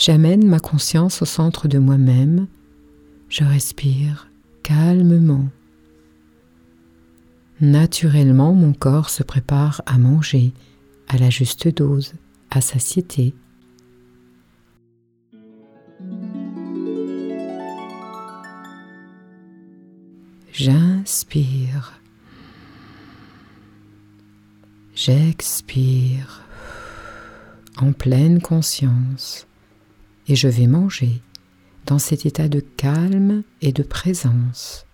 J'amène ma conscience au centre de moi-même. Je respire calmement. Naturellement, mon corps se prépare à manger à la juste dose, à satiété. J'inspire. J'expire en pleine conscience et je vais manger dans cet état de calme et de présence.